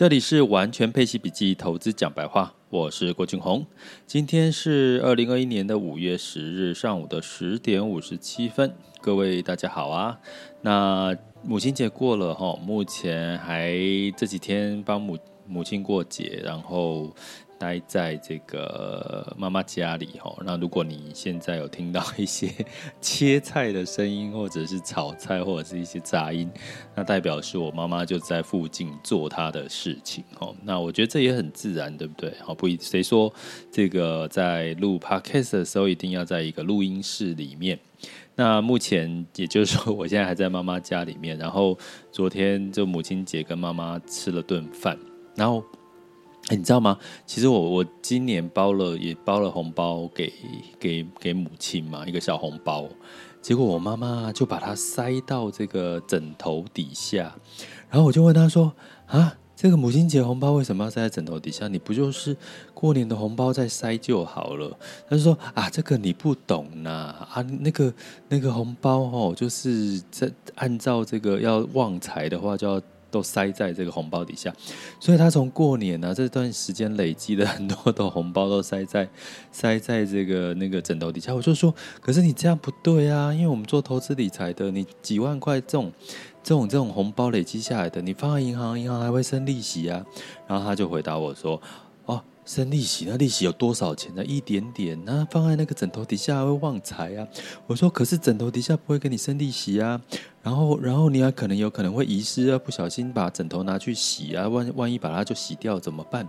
这里是完全配息笔记投资讲白话，我是郭俊宏。今天是二零二一年的五月十日上午的十点五十七分，各位大家好啊。那母亲节过了哈，目前还这几天帮母母亲过节，然后。待在这个妈妈家里哈，那如果你现在有听到一些切菜的声音，或者是炒菜，或者是一些杂音，那代表是我妈妈就在附近做她的事情哦。那我觉得这也很自然，对不对？好，不谁说这个在录 podcast 的时候一定要在一个录音室里面？那目前也就是说，我现在还在妈妈家里面，然后昨天就母亲节跟妈妈吃了顿饭，然后。你知道吗？其实我我今年包了也包了红包给给给母亲嘛，一个小红包。结果我妈妈就把它塞到这个枕头底下，然后我就问她说：“啊，这个母亲节红包为什么要塞在枕头底下？你不就是过年的红包再塞就好了？”她就说：“啊，这个你不懂呐，啊，那个那个红包哦，就是在按照这个要旺财的话就要。”都塞在这个红包底下，所以他从过年呢、这段时间累积了很多的红包都塞在 塞在这个那个枕头底下。我就说，可是你这样不对啊，因为我们做投资理财的，你几万块这种这种这种红包累积下来的，你放在银行，银行还会生利息啊。然后他就回答我说。生利息，那利息有多少钱呢？一点点，那放在那个枕头底下会旺财啊。我说，可是枕头底下不会给你生利息啊。然后，然后你还可能有可能会遗失啊，不小心把枕头拿去洗啊，万万一把它就洗掉怎么办？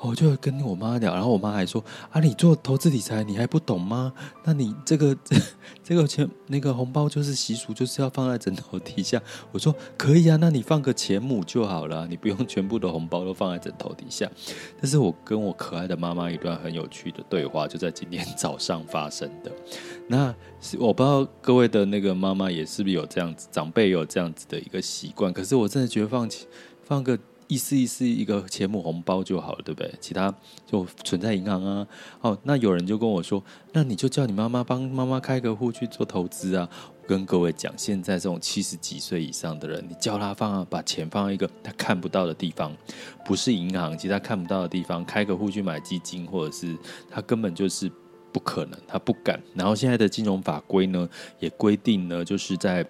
我就跟我妈聊，然后我妈还说：“啊，你做投资理财，你还不懂吗？那你这个 这个钱那个红包就是习俗，就是要放在枕头底下。”我说：“可以啊，那你放个钱母就好了，你不用全部的红包都放在枕头底下。”但是我跟我可爱的妈妈一段很有趣的对话，就在今天早上发生的。那我不知道各位的那个妈妈也是不是有这样子，长辈有这样子的一个习惯。可是我真的觉得放放个。意思意思一个钱母红包就好了，对不对？其他就存在银行啊。哦，那有人就跟我说，那你就叫你妈妈帮妈妈开个户去做投资啊。我跟各位讲，现在这种七十几岁以上的人，你叫他放，把钱放在一个他看不到的地方，不是银行，其他看不到的地方，开个户去买基金，或者是他根本就是不可能，他不敢。然后现在的金融法规呢，也规定呢，就是在。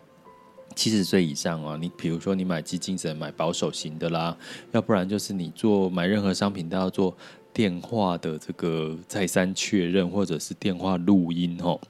七十岁以上啊，你比如说你买基金只能买保守型的啦，要不然就是你做买任何商品都要做电话的这个再三确认，或者是电话录音哦。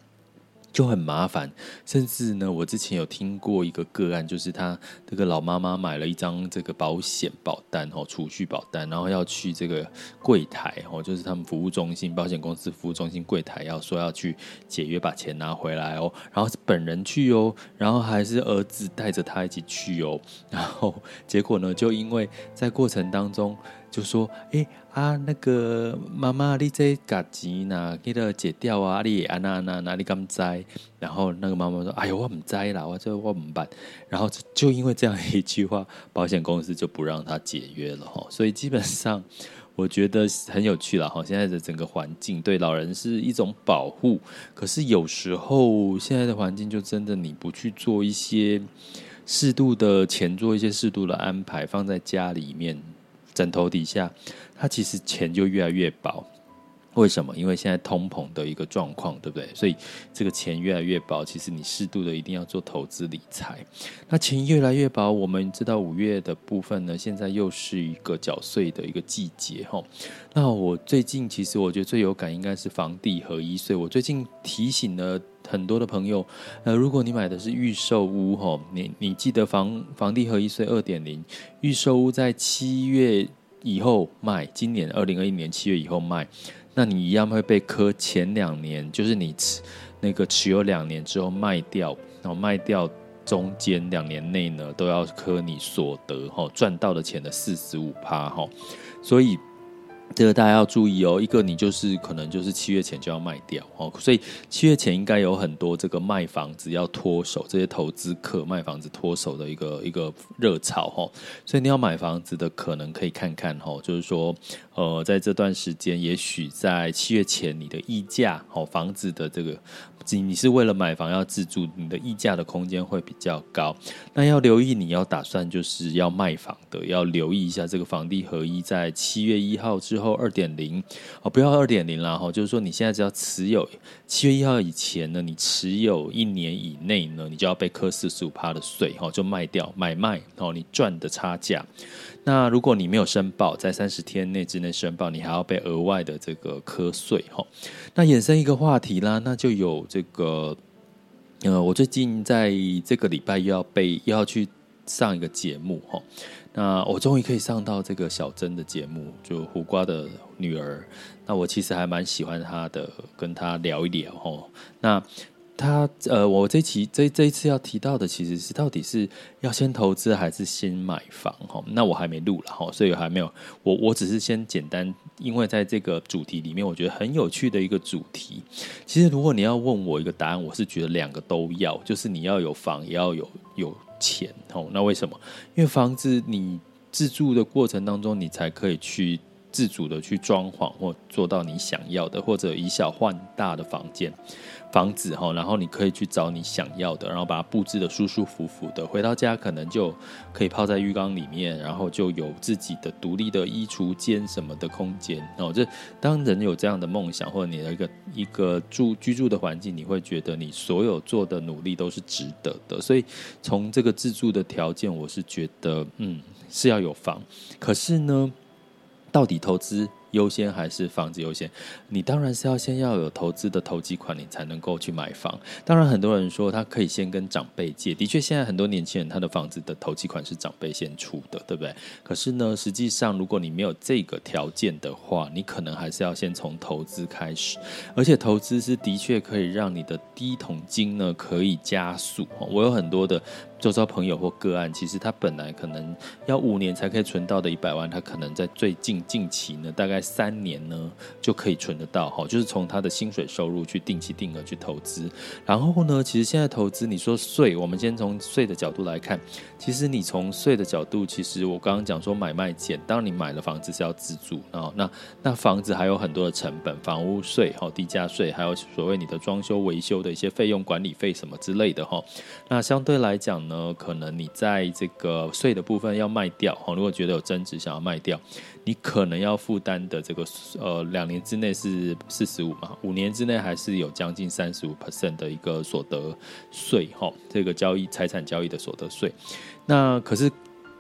就很麻烦，甚至呢，我之前有听过一个个案，就是他这个老妈妈买了一张这个保险保单哦，储蓄保单，然后要去这个柜台哦，就是他们服务中心、保险公司服务中心柜台要说要去解约把钱拿回来哦，然后是本人去哦，然后还是儿子带着他一起去哦，然后结果呢，就因为在过程当中。就说，哎、啊，那个妈妈，你这个钱呐，给它解掉啊，你啊那那那，你敢栽？然后那个妈妈说，哎呦，我唔栽啦，我这我唔办。然后就因为这样一句话，保险公司就不让他解约了哈。所以基本上，我觉得很有趣了哈。现在的整个环境对老人是一种保护，可是有时候现在的环境就真的你不去做一些适度的钱，做一些适度的安排，放在家里面。枕头底下，它其实钱就越来越薄。为什么？因为现在通膨的一个状况，对不对？所以这个钱越来越薄。其实你适度的一定要做投资理财。那钱越来越薄，我们知道五月的部分呢，现在又是一个缴税的一个季节哈。那我最近其实我觉得最有感应该是房地合一税。我最近提醒了很多的朋友，呃，如果你买的是预售屋哈，你你记得房房地合一税二点零，预售屋在七月以后卖，今年二零二一年七月以后卖。那你一样会被课前两年，就是你那个持有两年之后卖掉，然后卖掉中间两年内呢，都要课你所得哈赚到的钱的四十五趴哈，所以。这个大家要注意哦，一个你就是可能就是七月前就要卖掉哦，所以七月前应该有很多这个卖房子要脱手，这些投资客卖房子脱手的一个一个热潮哈，所以你要买房子的可能可以看看哈，就是说呃在这段时间，也许在七月前你的溢价哦房子的这个。你是为了买房要自住，你的溢价的空间会比较高。那要留意，你要打算就是要卖房的，要留意一下这个房地合一在七月一号之之后二点零哦，不要二点零啦哈，就是说你现在只要持有七月一号以前呢，你持有一年以内呢，你就要被课四十五趴的税哈，就卖掉买卖哦，你赚的差价。那如果你没有申报，在三十天内之内申报，你还要被额外的这个课税哈。那衍生一个话题啦，那就有这个，呃，我最近在这个礼拜又要被又要去上一个节目哈。那我终于可以上到这个小珍的节目，就胡瓜的女儿。那我其实还蛮喜欢她的，跟她聊一聊哈。那。她呃，我这期这这一次要提到的，其实是到底是要先投资还是先买房哈？那我还没录了哈，所以还没有。我我只是先简单，因为在这个主题里面，我觉得很有趣的一个主题。其实如果你要问我一个答案，我是觉得两个都要，就是你要有房，也要有有钱哦。那为什么？因为房子你自住的过程当中，你才可以去自主的去装潢或做到你想要的，或者以小换大的房间。房子哈，然后你可以去找你想要的，然后把它布置得舒舒服服的。回到家可能就可以泡在浴缸里面，然后就有自己的独立的衣橱间什么的空间哦。这当人有这样的梦想，或者你的一个一个住居住的环境，你会觉得你所有做的努力都是值得的。所以从这个自住的条件，我是觉得嗯是要有房。可是呢，到底投资？优先还是房子优先？你当然是要先要有投资的投机款，你才能够去买房。当然，很多人说他可以先跟长辈借，的确，现在很多年轻人他的房子的投机款是长辈先出的，对不对？可是呢，实际上如果你没有这个条件的话，你可能还是要先从投资开始。而且投资是的确可以让你的第一桶金呢可以加速。我有很多的。周遭朋友或个案，其实他本来可能要五年才可以存到的一百万，他可能在最近近期呢，大概三年呢就可以存得到哈，就是从他的薪水收入去定期定额去投资。然后呢，其实现在投资，你说税，我们先从税的角度来看，其实你从税的角度，其实我刚刚讲说买卖减，当你买了房子是要自住，然后那那房子还有很多的成本，房屋税、哈地价税，还有所谓你的装修维修的一些费用、管理费什么之类的哈。那相对来讲呢，呃，可能你在这个税的部分要卖掉哦，如果觉得有增值想要卖掉，你可能要负担的这个呃两年之内是四十五嘛，五年之内还是有将近三十五 percent 的一个所得税哈，这个交易财产交易的所得税，那可是。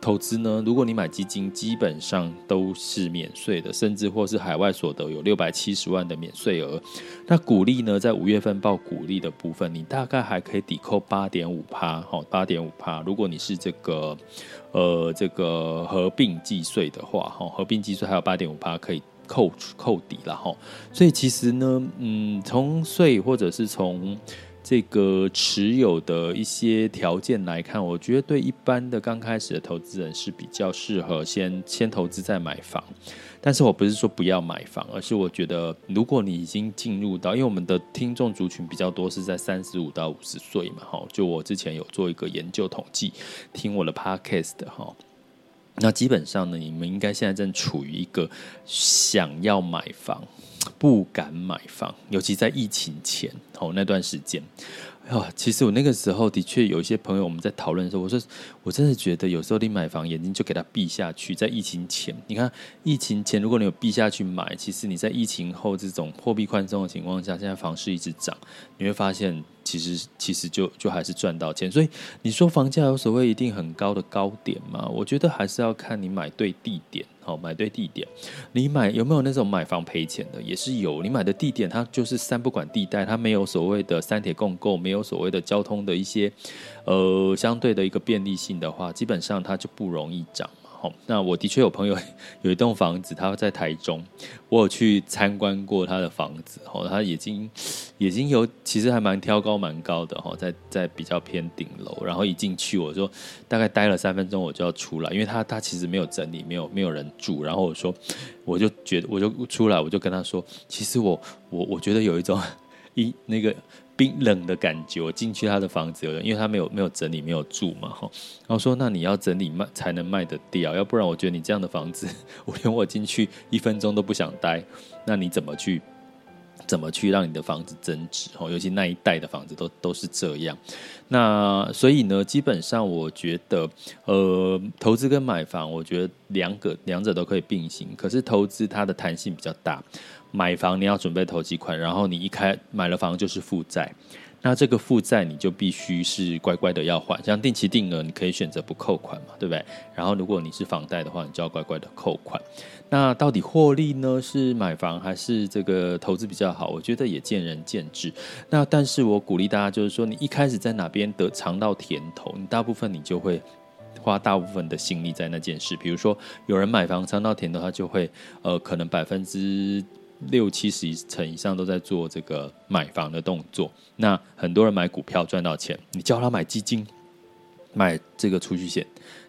投资呢，如果你买基金，基本上都是免税的，甚至或是海外所得有六百七十万的免税额。那股利呢，在五月份报股利的部分，你大概还可以抵扣八点五趴，哈，八点五趴。如果你是这个，呃，这个合并计税的话，哈，合并计税还有八点五趴可以扣扣抵了，哈。所以其实呢，嗯，从税或者是从这个持有的一些条件来看，我觉得对一般的刚开始的投资人是比较适合先先投资再买房。但是我不是说不要买房，而是我觉得如果你已经进入到，因为我们的听众族群比较多是在三十五到五十岁嘛，哈，就我之前有做一个研究统计，听我的 podcast 哈，那基本上呢，你们应该现在正处于一个想要买房。不敢买房，尤其在疫情前哦那段时间，啊，其实我那个时候的确有一些朋友，我们在讨论的时候，我说我真的觉得有时候你买房眼睛就给它闭下去，在疫情前，你看疫情前如果你有闭下去买，其实你在疫情后这种货币宽松的情况下，现在房市一直涨，你会发现其实其实就就还是赚到钱。所以你说房价有所谓一定很高的高点吗？我觉得还是要看你买对地点。好，买对地点，你买有没有那种买房赔钱的？也是有。你买的地点，它就是三不管地带，它没有所谓的三铁共构，没有所谓的交通的一些呃相对的一个便利性的话，基本上它就不容易涨。哈。那我的确有朋友 有一栋房子，他在台中，我有去参观过他的房子，哈，他已经已经有其实还蛮挑高蛮高的哈，在在比较偏顶楼，然后一进去我说大概待了三分钟我就要出来，因为他他其实没有整理，没有没有人住，然后我说我就觉得我就出来，我就跟他说，其实我我我觉得有一种 一那个。冰冷的感觉，我进去他的房子，因为他没有没有整理，没有住嘛，哈。然后说，那你要整理卖才能卖得掉，要不然我觉得你这样的房子，我连我进去一分钟都不想待。那你怎么去怎么去让你的房子增值？哦，尤其那一带的房子都都是这样。那所以呢，基本上我觉得，呃，投资跟买房，我觉得两个两者都可以并行。可是投资它的弹性比较大。买房你要准备投几款，然后你一开买了房就是负债，那这个负债你就必须是乖乖的要还，像定期定额你可以选择不扣款嘛，对不对？然后如果你是房贷的话，你就要乖乖的扣款。那到底获利呢？是买房还是这个投资比较好？我觉得也见仁见智。那但是我鼓励大家就是说，你一开始在哪边得尝到甜头，你大部分你就会花大部分的心力在那件事。比如说有人买房尝到甜头，他就会呃可能百分之。六七十层以上都在做这个买房的动作，那很多人买股票赚到钱，你叫他买基金，买这个储蓄险。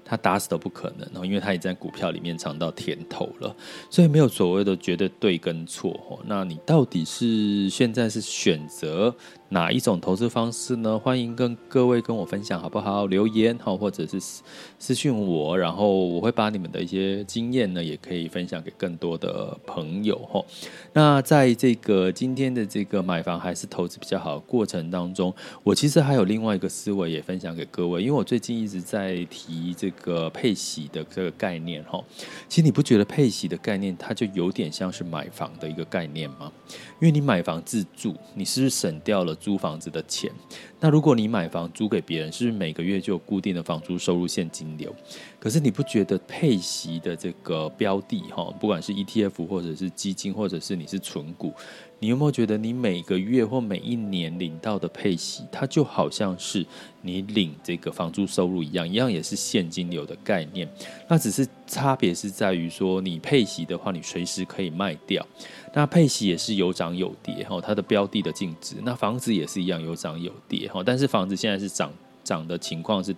他打死都不可能哦，因为他也在股票里面尝到甜头了，所以没有所谓的绝对对跟错哦。那你到底是现在是选择哪一种投资方式呢？欢迎跟各位跟我分享好不好？留言哈，或者是私信我，然后我会把你们的一些经验呢，也可以分享给更多的朋友哈。那在这个今天的这个买房还是投资比较好的过程当中，我其实还有另外一个思维也分享给各位，因为我最近一直在提这个。个配息的这个概念哈，其实你不觉得配息的概念它就有点像是买房的一个概念吗？因为你买房自住，你是不是省掉了租房子的钱？那如果你买房租给别人，是不是每个月就有固定的房租收入现金流？可是你不觉得配息的这个标的哈，不管是 ETF 或者是基金，或者是你是存股，你有没有觉得你每个月或每一年领到的配息，它就好像是你领这个房租收入一样，一样也是现金流的概念。那只是差别是在于说，你配息的话，你随时可以卖掉。那配息也是有涨有跌哈，它的标的的净值。那房子也是一样有涨有跌哈，但是房子现在是涨涨的情况是。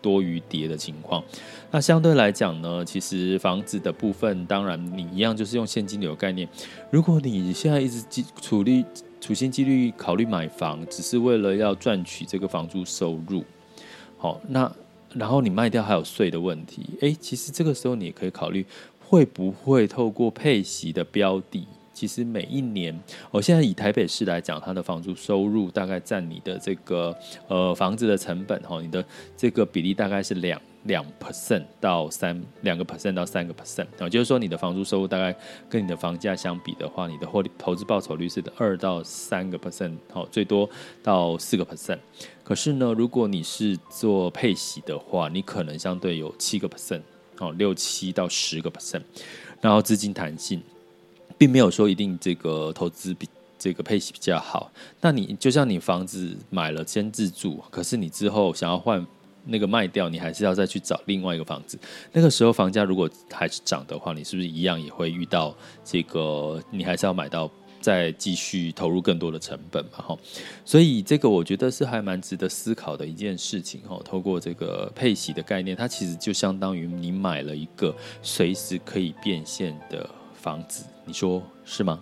多于跌的情况，那相对来讲呢，其实房子的部分，当然你一样就是用现金流概念。如果你现在一直处理处心积虑考虑买房，只是为了要赚取这个房租收入，好，那然后你卖掉还有税的问题，诶，其实这个时候你也可以考虑会不会透过配息的标的。其实每一年，我现在以台北市来讲，它的房租收入大概占你的这个呃房子的成本哈，你的这个比例大概是两两 percent 到三两个 percent 到三个 percent 啊，就是说你的房租收入大概跟你的房价相比的话，你的获利投资报酬率是二到三个 percent，好，最多到四个 percent。可是呢，如果你是做配息的话，你可能相对有七个 percent，哦，六七到十个 percent，然后资金弹性。并没有说一定这个投资比这个配息比较好。那你就像你房子买了先自住，可是你之后想要换那个卖掉，你还是要再去找另外一个房子。那个时候房价如果还是涨的话，你是不是一样也会遇到这个？你还是要买到再继续投入更多的成本嘛？哈，所以这个我觉得是还蛮值得思考的一件事情。哈，透过这个配息的概念，它其实就相当于你买了一个随时可以变现的房子。你说是吗？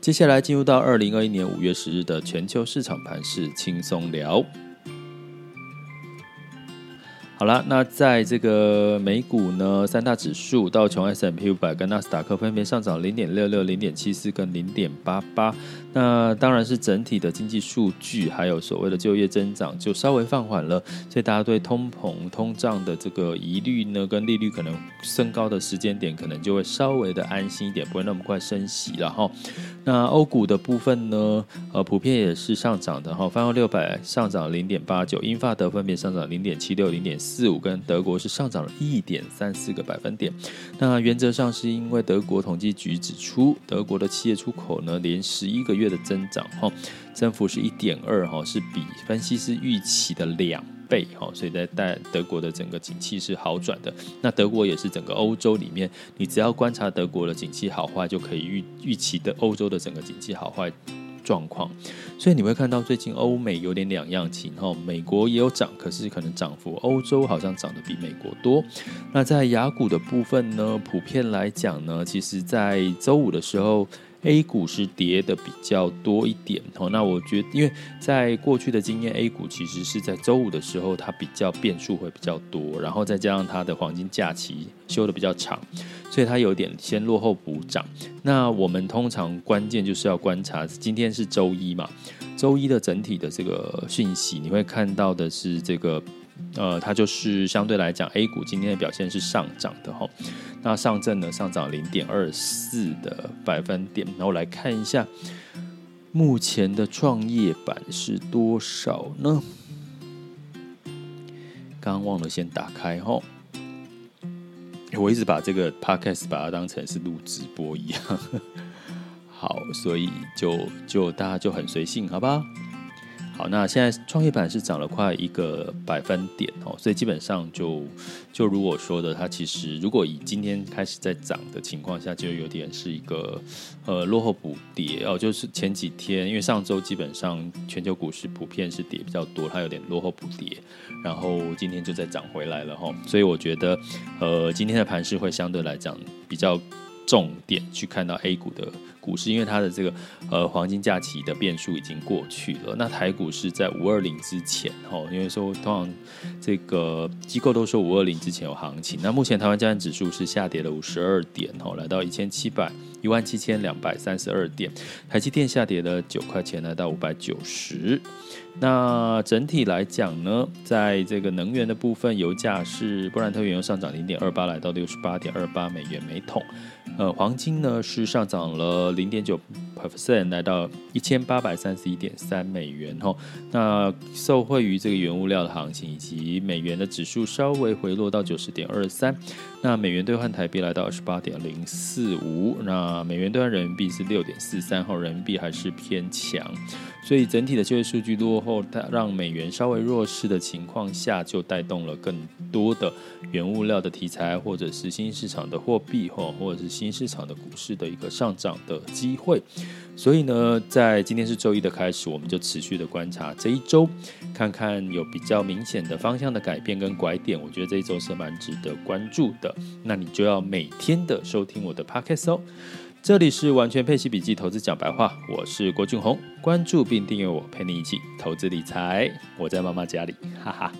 接下来进入到二零二一年五月十日的全球市场盘势轻松聊。好了，那在这个美股呢，三大指数道琼 S M P 五百跟纳斯达克分别上涨零点六六、零点七四跟零点八八。那当然是整体的经济数据，还有所谓的就业增长就稍微放缓了，所以大家对通膨、通胀的这个疑虑呢，跟利率可能升高的时间点，可能就会稍微的安心一点，不会那么快升息了哈。那欧股的部分呢，呃，普遍也是上涨的哈，泛欧六百上涨零点八九，英法德分别上涨零点七六、零点四五，跟德国是上涨了一点三四个百分点。那原则上是因为德国统计局指出，德国的企业出口呢，连十一个月的增长哈，增幅是一点二哈，是比分析师预期的两倍，哈，所以在在德国的整个景气是好转的。那德国也是整个欧洲里面，你只要观察德国的景气好坏，就可以预预期的欧洲的整个景气好坏状况。所以你会看到最近欧美有点两样情，哈，美国也有涨，可是可能涨幅欧洲好像涨得比美国多。那在雅股的部分呢，普遍来讲呢，其实在周五的时候。A 股是跌的比较多一点哦，那我觉得，因为在过去的经验，A 股其实是在周五的时候，它比较变数会比较多，然后再加上它的黄金假期休的比较长，所以它有点先落后补涨。那我们通常关键就是要观察，今天是周一嘛，周一的整体的这个讯息，你会看到的是这个。呃，它就是相对来讲，A 股今天的表现是上涨的哈。那上证呢，上涨零点二四的百分点。然后来看一下，目前的创业板是多少呢？刚忘了先打开哈。我一直把这个 podcast 把它当成是录直播一样。好，所以就就大家就很随性，好吧？好，那现在创业板是涨了快一个百分点哦，所以基本上就就如我说的，它其实如果以今天开始在涨的情况下，就有点是一个呃落后补跌哦，就是前几天因为上周基本上全球股市普遍是跌比较多，它有点落后补跌，然后今天就再涨回来了哈，所以我觉得呃今天的盘势会相对来讲比较。重点去看到 A 股的股市，因为它的这个呃黄金假期的变数已经过去了。那台股是在五二零之前，哦，因为说通常这个机构都说五二零之前有行情。那目前台湾加权指数是下跌了五十二点，哦，来到一千七百一万七千两百三十二点。台积电下跌了九块钱，来到五百九十。那整体来讲呢，在这个能源的部分，油价是布兰特原油上涨零点二八，来到六十八点二八美元每桶。呃，黄金呢是上涨了零点九 percent，来到一千八百三十一点三美元。吼，那受惠于这个原物料的行情，以及美元的指数稍微回落到九十点二三。那美元兑换台币来到二十八点零四五，那美元兑换人民币是六点四三，后人民币还是偏强，所以整体的就业数据落后，它让美元稍微弱势的情况下，就带动了更多的原物料的题材，或者是新市场的货币，或或者是新市场的股市的一个上涨的机会。所以呢，在今天是周一的开始，我们就持续的观察这一周，看看有比较明显的方向的改变跟拐点。我觉得这一周是蛮值得关注的。那你就要每天的收听我的 Podcast 哦。这里是完全配奇笔记投资讲白话，我是郭俊宏，关注并订阅我，陪你一起投资理财。我在妈妈家里，哈哈。